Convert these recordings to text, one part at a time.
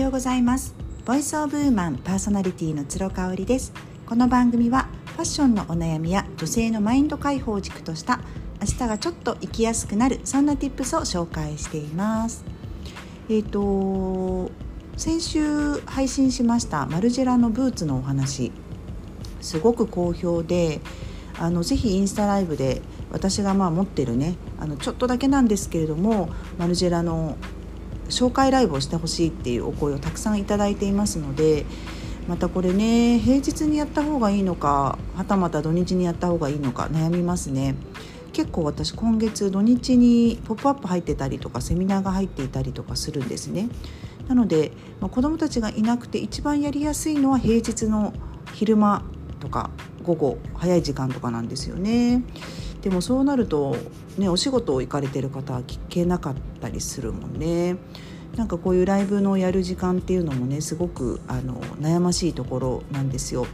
ようございます。ボイスオブウーマンパーソナリティの鶴香織です。この番組はファッションのお悩みや女性のマインド解放軸とした明日がちょっと生きやすくなるそんな tips を紹介しています。えっ、ー、と先週配信しましたマルジェラのブーツのお話。すごく好評であのぜひインスタライブで私がまあ持ってるねあのちょっとだけなんですけれどもマルジェラの紹介ライブをしてほしいっていうお声をたくさんいただいていますのでまたこれね平日にやった方がいいのかはたまた土日にやった方がいいのか悩みますね。結構私今月土日に「ポップアップ入ってたりとかセミナーが入っていたりとかするんですね。なので、まあ、子どもたちがいなくて一番やりやすいのは平日の昼間とか午後早い時間とかなんですよね。でもそうなると、ね、お仕事を行かれてる方は聞けなかったりするもんね。なんかこういうライブのやる時間っていうのもねすごくあの悩ましいところなんですよ。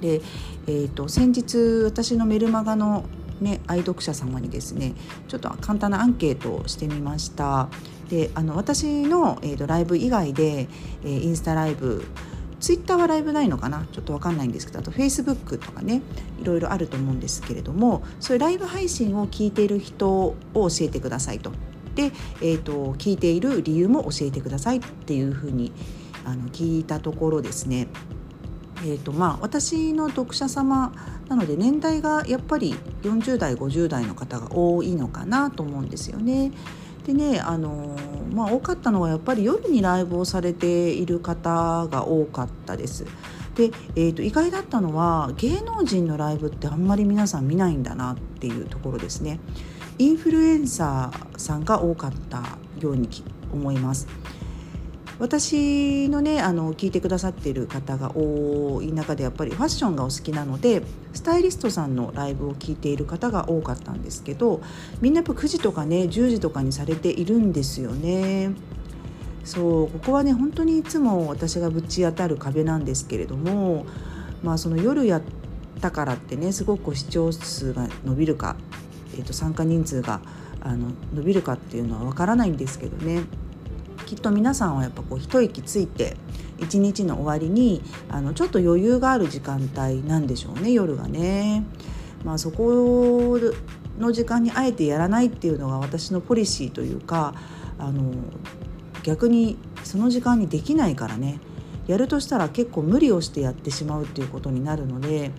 で、えーと、先日私のメルマガの、ね、愛読者様にですねちょっと簡単なアンケートをしてみました。であの私の、えーと、ライブ以外で、えー、インスタライブツイッターはライブないのかな？ちょっと分かんないんですけどあとフェイスブックとかねいろいろあると思うんですけれどもそういうライブ配信を聞いている人を教えてくださいと。で、えーと、聞いている理由も教えてくださいっていうふうにあの聞いたところですねえーとまあ、私の読者様なので年代がやっぱり40代50代の方が多いのかなと思うんですよね。でねあのまあ多かったのはやっぱり夜にライブをされている方が多かったです。で、えーと、意外だったのは芸能人のライブってあんまり皆さん見ないんだなっていうところですね。インフルエンサーさんが多かったように思います。私のねあの聞いてくださっている方が多い中でやっぱりファッションがお好きなのでスタイリストさんのライブを聞いている方が多かったんですけどみんなやっぱ9時とかね10時とかにされているんですよね。そうここはね本当にいつも私がぶち当たる壁なんですけれどもまあその夜やったからってねすごく視聴数が伸びるか、えー、と参加人数があの伸びるかっていうのはわからないんですけどねきっと皆さんはやっぱこう一息ついて一日の終わりにあのちょっと余裕がある時間帯なんでしょうね夜がね。まあ、そこの時間にあえてやらないっていうのが私のポリシーというかあの逆にその時間にできないからねやるとしたら結構無理をしてやってしまうっていうことになるので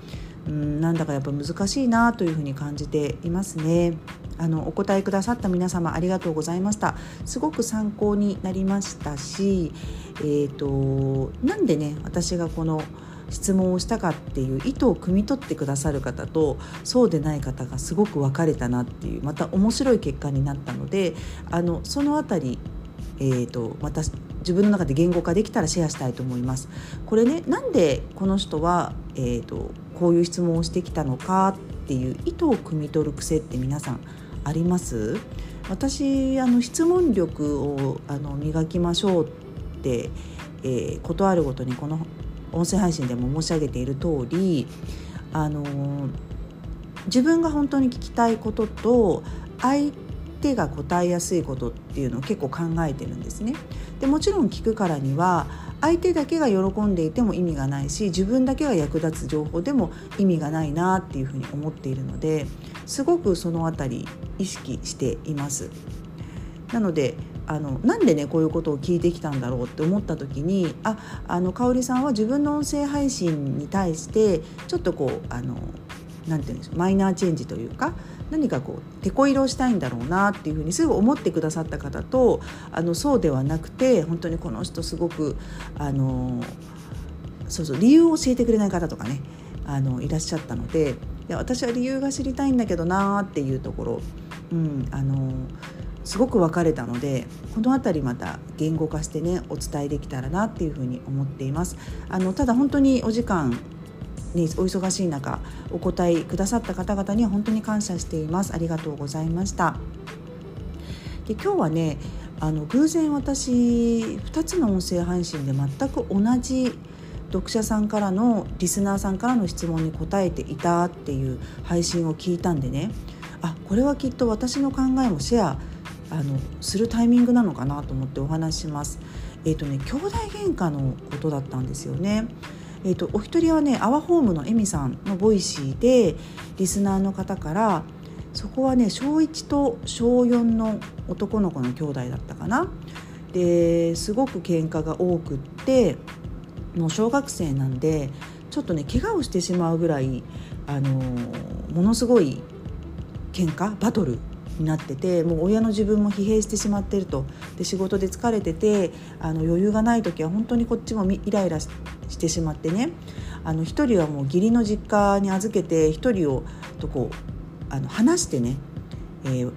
うんなんだかやっぱ難しいなというふうに感じていますね。あのお答えくださった皆様ありがとうございましたすごく参考になりましたしえーと、なんでね私がこの質問をしたかっていう意図を汲み取ってくださる方とそうでない方がすごく分かれたなっていうまた面白い結果になったのであのその辺り、えーと、また自分の中で言語化できたらシェアしたいと思います。これねなんでこの人は、えーとこういう質問をしてきたのかっていう意図を汲み取る癖って皆さんあります？私あの質問力をあの磨きましょうって、えー、ことあるごとにこの音声配信でも申し上げている通りあの自分が本当に聞きたいことと相手が答えやすいことっていうのを結構考えてるんですね。でもちろん聞くからには相手だけが喜んでいても意味がないし自分だけが役立つ情報でも意味がないなっていうふうに思っているのですごくその辺り意識しています。なのであのなんでねこういうことを聞いてきたんだろうって思った時にああの香里さんは自分の音声配信に対してちょっとこうあのなんて言うんでしょうマイナーチェンジというか何かこうてこ入れをしたいんだろうなっていうふうにすぐ思ってくださった方とあのそうではなくて本当にこの人すごくあのそうそう理由を教えてくれない方とかねあのいらっしゃったのでいや私は理由が知りたいんだけどなっていうところ、うん、あのすごく分かれたのでこの辺りまた言語化してねお伝えできたらなっていうふうに思っています。あのただ本当にお時間にお忙しい中お答えくださった方々には本当に感謝しています。ありがとうございました。で今日はねあの偶然私2つの音声配信で全く同じ読者さんからのリスナーさんからの質問に答えていたっていう配信を聞いたんでねあこれはきっと私の考えもシェアあのするタイミングなのかなと思ってお話します。えっ、ー、とね兄弟喧嘩のことだったんですよね。えーと、お一人はね OURHOME のエミさんの Voicy でリスナーの方からそこはね小1と小4の男の子の兄弟だったかなですごく喧嘩が多くってもう小学生なんでちょっとね怪我をしてしまうぐらい、あのものすごい喧嘩バトルになっててもう親の自分も疲弊してしまってると。で仕事で疲れててあの余裕がない時は本当にこっちもイライラしてしまってね。あの1人はもう義理の実家に預けて1人をとこうあの話してね、えー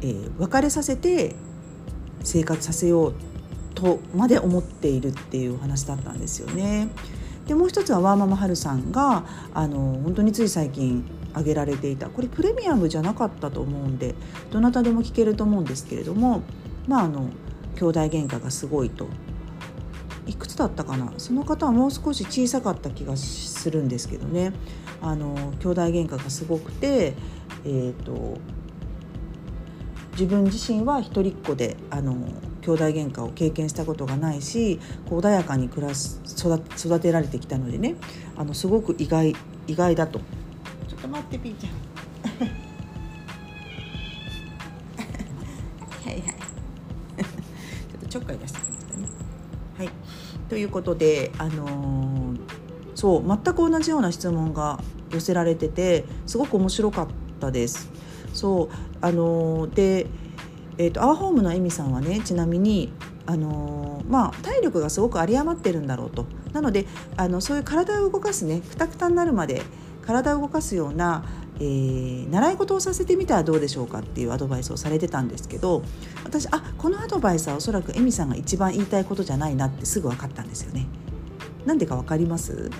えー、別れさせて生活させようとまで思っているっていう話だったんですよね。でもう一つはワーママハルさんがあの本当につい最近挙げられていたこれプレミアムじゃなかったと思うんでどなたでも聞けると思うんですけれどもまああの兄弟喧嘩がすごいと。いくつだったかな？その方はもう少し小さかった気がするんですけどね。あの兄弟喧嘩がすごくて、えーと、自分自身は一人っ子であの兄弟喧嘩を経験したことがないし穏やかに暮らす育てられてきたのでねあのすごく意外意外だと。ちょっと待ってピーちゃん。はいはい。ちょっとちょっかい出してきましたね。はい。ということであのー、そう全く同じような質問が寄せられててすごく面白かったです。そうあので、えーと、アワホームのエミさんはねちなみにあのまあ、体力がすごく有り余ってるんだろうとなのであのそういう体を動かすねくたくたになるまで体を動かすような、えー、習い事をさせてみたらどうでしょうかっていうアドバイスをされてたんですけど私あこのアドバイスはおそらくエミさんが一番言いたいことじゃないなってすぐ分かったんですよね。なんでか分かります？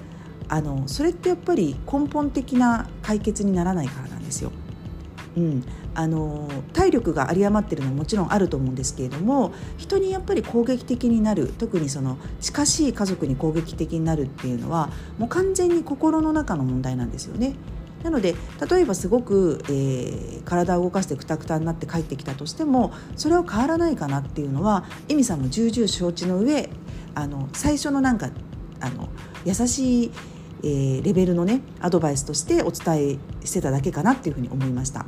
あのそれってやっぱり根本的な解決にならないからなんですよ。うん、あの体力が有り余ってるのはもちろんあると思うんですけれども人にやっぱり攻撃的になる特にその近しい家族に攻撃的になるっていうのはもう完全に心の中の問題なんですよね。なので例えばすごく、えー、体を動かしてくたくたになって帰ってきたとしてもそれは変わらないかなっていうのはエミさんも重々承知の上あの最初のなんかあの優しいえ、レベルのねアドバイスとしてお伝えしてただけかなっていうふうに思いました。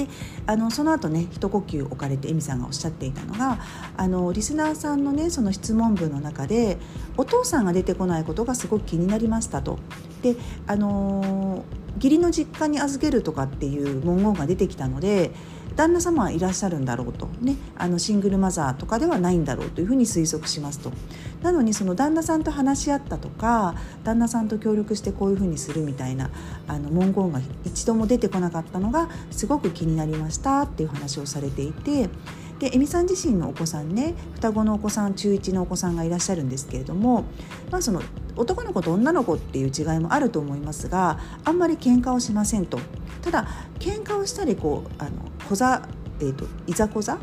であのその後ね一呼吸置かれてエミさんがおっしゃっていたのがあのリスナーさんのねその質問文の中でお父さんが出てこないことがすごく気になりましたと。であの義理の実家に預けるとかっていう文言が出てきたので旦那様はいらっしゃるんだろうと、ね、あのシングルマザーとかではないんだろうというふうに推測しますと。なのにその旦那さんと話し合ったとか旦那さんと協力してこういうふうにするみたいなあの文言が一度も出てこなかったのがすごく気になりましたっていう話をされていてでえみさん自身のお子さんね双子のお子さん中1のお子さんがいらっしゃるんですけれども、まあ、その男の子と女の子っていう違いもあると思いますがあんまり喧嘩をしませんと。ただ喧嘩をしたりこうあの小ざ、えーと、いざこざ？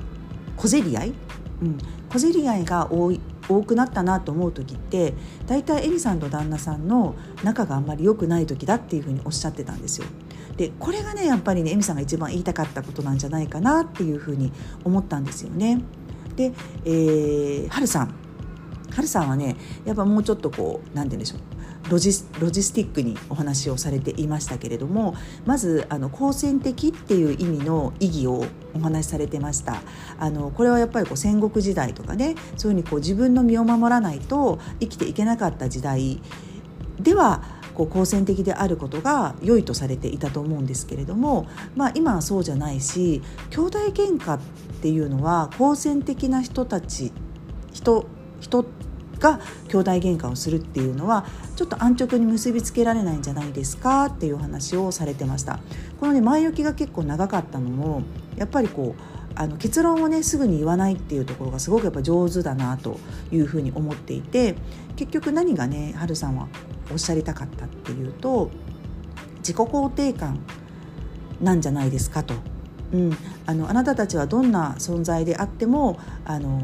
小競り合い、うん、小競り合いが多い多くなったなと思う時って大体エミさんと旦那さんの仲があんまり良くない時だっていうふうにおっしゃってたんですよ。でこれがねやっぱりねエミさんが一番言いたかったことなんじゃないかなっていうふうに思ったんですよね。で、えー、はるさん。はるさんはねやっぱもうちょっとこう何て言うんでしょう。ロジロジスティックにお話をされていましたけれどもまずあの好戦的っていう意味の意義をお話しされてました。あのこれはやっぱりこう戦国時代とかねそういうふうにこう自分の身を守らないと生きていけなかった時代ではこう好戦的であることが良いとされていたと思うんですけれども、まあ、今はそうじゃないし兄弟喧嘩っていうのは好戦的な人たち人人が兄弟喧嘩をするっていうのはちょっと安直に結びつけられないんじゃないですかっていう話をされてましたこのね前置きが結構長かったのもやっぱりこうあの結論をねすぐに言わないっていうところがすごくやっぱ上手だなというふうに思っていて結局何がねはるさんはおっしゃりたかったっていうと自己肯定感なんじゃないですかと。うん、あのあなたたちはどんな存在であってもあの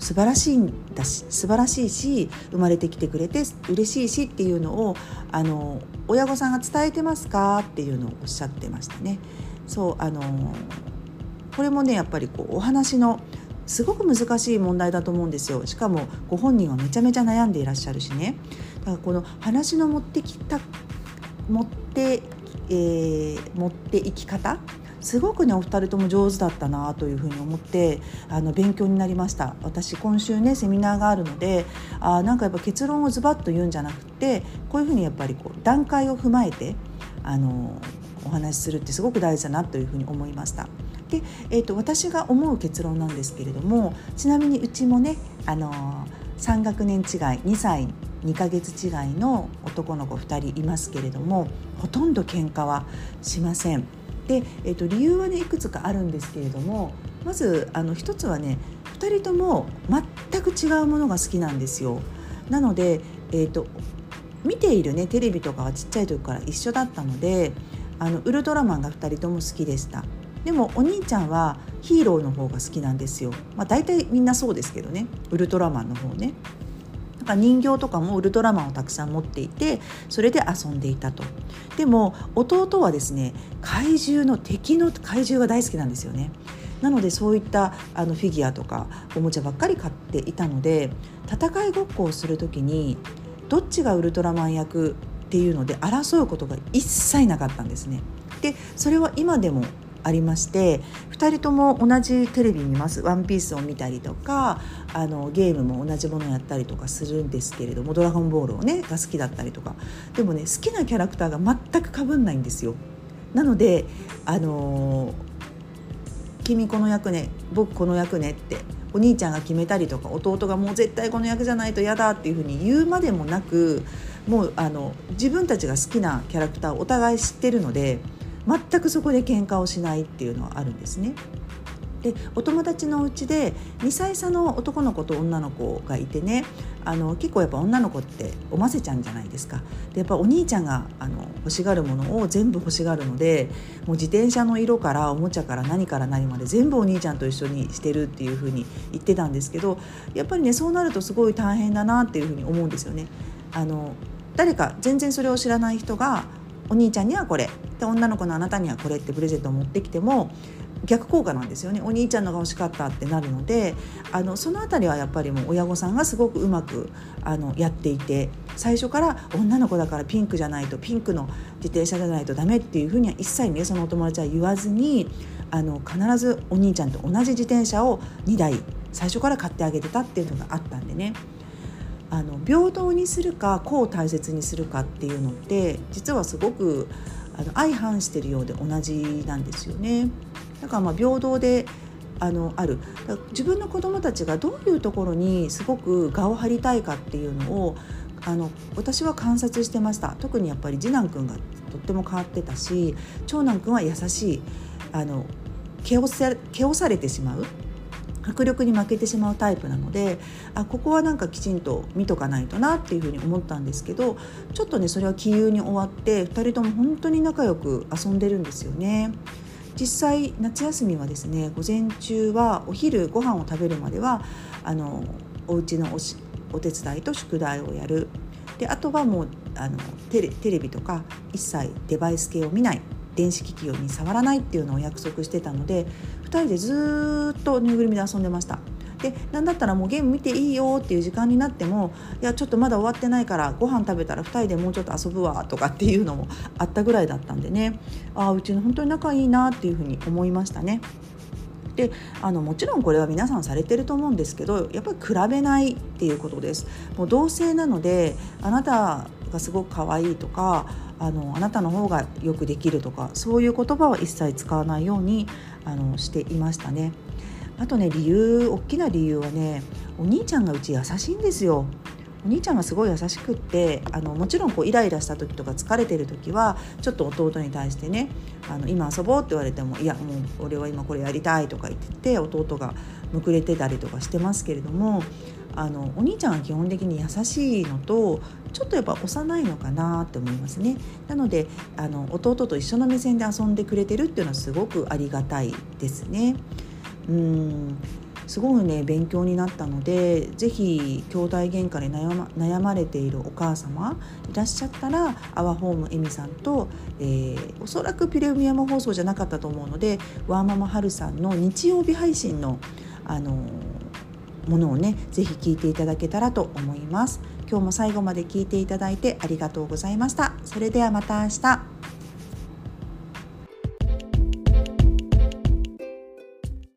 素晴らしいんだし素晴らしいし生まれてきてくれて嬉しいしっていうのをあの親御さんが伝えてますか？っていうのをおっしゃってましたね。そうあのこれもねやっぱりこうお話のすごく難しい問題だと思うんですよ。しかもご本人はめちゃめちゃ悩んでいらっしゃるしね。だからこの話の持ってきた持って、えー、持っていき方すごくねお二人とも上手だったなというふうに思ってあの勉強になりました私今週ねセミナーがあるのであなんかやっぱ結論をズバッと言うんじゃなくてこういうふうにやっぱりこう段階を踏まえてあのお話しするってすごく大事だなというふうに思いました。で、えーと、私が思う結論なんですけれどもちなみにうちもねあの3学年違い2歳2ヶ月違いの男の子2人いますけれどもほとんど喧嘩はしません。で、えーと、理由はねいくつかあるんですけれどもまずあの一つはね2人とも全く違うものが好きなんですよ。なので、えーと、見ているねテレビとかはちっちゃい時から一緒だったのであのウルトラマンが2人とも好きでした。でもお兄ちゃんはヒーローの方が好きなんですよ、まあ、大体みんなそうですけどねウルトラマンの方ね。か人形とかもウルトラマンをたくさん持っていてそれで遊んでいたとでも弟はですね怪獣の敵の怪獣が大好きなんですよねなのでそういったあのフィギュアとかおもちゃばっかり買っていたので戦いごっこをする時にどっちがウルトラマン役っていうので争うことが一切なかったんですね。でそれは今でもありまして2人とも同じテレビ見ます「ワンピースを見たりとかあのゲームも同じものやったりとかするんですけれども「ドラゴンボール」をねが好きだったりとかでもね好きなキャラクターが全くかぶんないんですよ。なのであのー、君この役ね僕この役ねってお兄ちゃんが決めたりとか弟がもう絶対この役じゃないと嫌だっていうふうに言うまでもなくもうあの自分たちが好きなキャラクターをお互い知ってるので全くそこで喧嘩をしないっていうのはあるんですね。でお友達のお家で2歳差の男の子と女の子がいてねあの結構やっぱ女の子っておませちゃんじゃないですかでやっぱお兄ちゃんがあの欲しがるものを全部欲しがるのでもう自転車の色からおもちゃから何から何まで全部お兄ちゃんと一緒にしてるっていう風に言ってたんですけどやっぱりねそうなるとすごい大変だなっていう風に思うんですよね。あの誰か全然それを知らない人がお兄ちゃんにはこれで女の子のあなたにはこれってプレゼントを持ってきても逆効果なんですよねお兄ちゃんのが欲しかったってなるのであのその辺りはやっぱりもう親御さんがすごくうまくあのやっていて最初から女の子だからピンクじゃないとピンクの自転車じゃないとダメっていうふうには一切ねそのお友達は言わずにあの必ずお兄ちゃんと同じ自転車を2台最初から買ってあげてたっていうのがあったんでね。あの平等にするか子を大切にするかっていうのって実はすごくあの相反してるようで同じなんですよね。だからまあ平等であのある。自分の子どもたちがどういうところにすごく我を張りたいかっていうのをあの私は観察してました。特にやっぱり次男くんがとっても変わってたし長男くんは優しいあの毛を毛をされてしまう。迫力に負けてしまうタイプなのであここはなんかきちんと見とかないとなっていうふうに思ったんですけどちょっとねそれは気憂に終わって2人とも本当に仲良く遊んでるんですよね。実際夏休みはですね午前中はお昼ご飯を食べるまではあのお家のおお手伝いと宿題をやるであとはもうあのテレテレビとか一切デバイス系を見ない電子機器に触らないっていうのを約束してたので人でずっとぬいぐるみで遊んでました。で何だったらもうゲーム見ていいよっていう時間になってもいやちょっとまだ終わってないからご飯食べたら2人でもうちょっと遊ぶわとかっていうのもあったぐらいだったんでねあうちの本当に仲いいなっていうふうに思いましたね。であのもちろんこれは皆さんされてると思うんですけどやっぱり比べないっていうことです。もう同性なのであなたがすごく可愛いとかあのあなたの方がよくできるとかそういう言葉は一切使わないようにあのしていましたね。あとね理由大きな理由はねお兄ちゃんがうち優しいんですよ。お兄ちゃんがすごい優しくってあのもちろんこうイライラした時とか疲れてる時はちょっと弟に対してねあの今遊ぼうって言われてもいやもう俺は今これやりたいとか言って弟がむくれてたりとかしてますけれどもあのお兄ちゃんは基本的に優しいのとちょっとやっぱ幼いのかなって思いますね。なのであの弟と一緒の目線で遊んでくれてるっていうのはすごくありがたいですね。うん。すごいね勉強になったので是非兄弟喧嘩で悩ま悩まれているお母様いらっしゃったらアワホームエミさんと、えー、おそらくプレミアム放送じゃなかったと思うのでワーママハルさんの日曜日配信のあのものをね是非聞いていただけたらと思います。今日も最後まで聞いていただいてありがとうございました。それではまた明日。